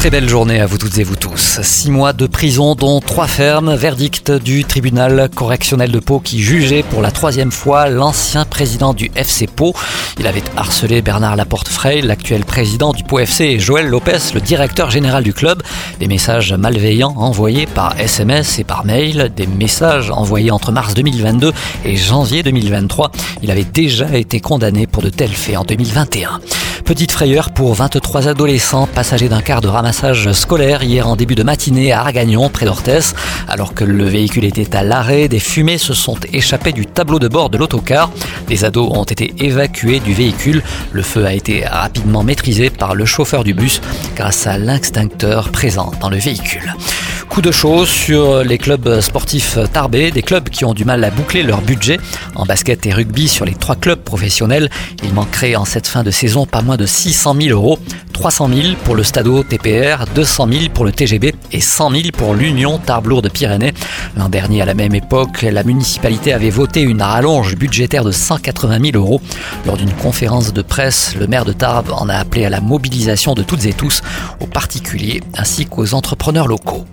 Très belle journée à vous toutes et vous tous. Six mois de prison, dont trois fermes. Verdict du tribunal correctionnel de Pau qui jugeait pour la troisième fois l'ancien président du FC Pau. Il avait harcelé Bernard Laporte-Frey, l'actuel président du Pau FC, et Joël Lopez, le directeur général du club. Des messages malveillants envoyés par SMS et par mail. Des messages envoyés entre mars 2022 et janvier 2023. Il avait déjà été condamné pour de tels faits en 2021. Petite frayeur pour 23 adolescents passagers d'un car de ramassage scolaire hier en début de matinée à Argagnon, près d'Orthès. Alors que le véhicule était à l'arrêt, des fumées se sont échappées du tableau de bord de l'autocar. Les ados ont été évacués du véhicule. Le feu a été rapidement maîtrisé par le chauffeur du bus grâce à l'extincteur présent dans le véhicule. Coup de chaud sur les clubs sportifs tarbés, des clubs qui ont du mal à boucler leur budget. En basket et rugby, sur les trois clubs professionnels, il manquerait en cette fin de saison pas moins de 600 000 euros. 300 000 pour le Stadeau TPR, 200 000 pour le TGB et 100 000 pour l'Union Tarbes de Pyrénées. L'an dernier, à la même époque, la municipalité avait voté une rallonge budgétaire de 180 000 euros. Lors d'une conférence de presse, le maire de Tarbes en a appelé à la mobilisation de toutes et tous, aux particuliers ainsi qu'aux entrepreneurs locaux.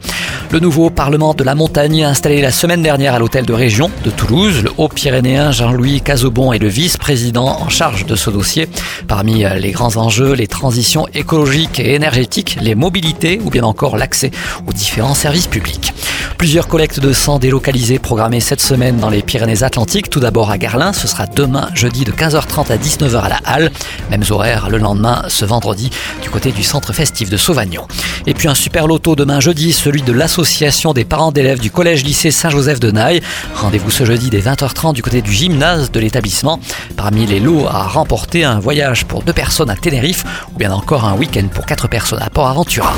Le nouveau Parlement de la montagne installé la semaine dernière à l'hôtel de région de Toulouse, le haut-pyrénéen Jean-Louis Cazobon est le vice-président en charge de ce dossier. Parmi les grands enjeux, les transitions écologiques et énergétiques, les mobilités ou bien encore l'accès aux différents services publics. Plusieurs collectes de sang délocalisées programmées cette semaine dans les Pyrénées-Atlantiques. Tout d'abord à Garlin, ce sera demain jeudi de 15h30 à 19h à la Halle. Mêmes horaires le lendemain, ce vendredi, du côté du centre festif de Sauvagnon. Et puis un super loto demain jeudi, celui de l'association des parents d'élèves du collège-lycée Saint-Joseph de Naï. Rendez-vous ce jeudi dès 20h30 du côté du gymnase de l'établissement. Parmi les lots à remporter, un voyage pour deux personnes à Tenerife ou bien encore un week-end pour quatre personnes à Port Aventura.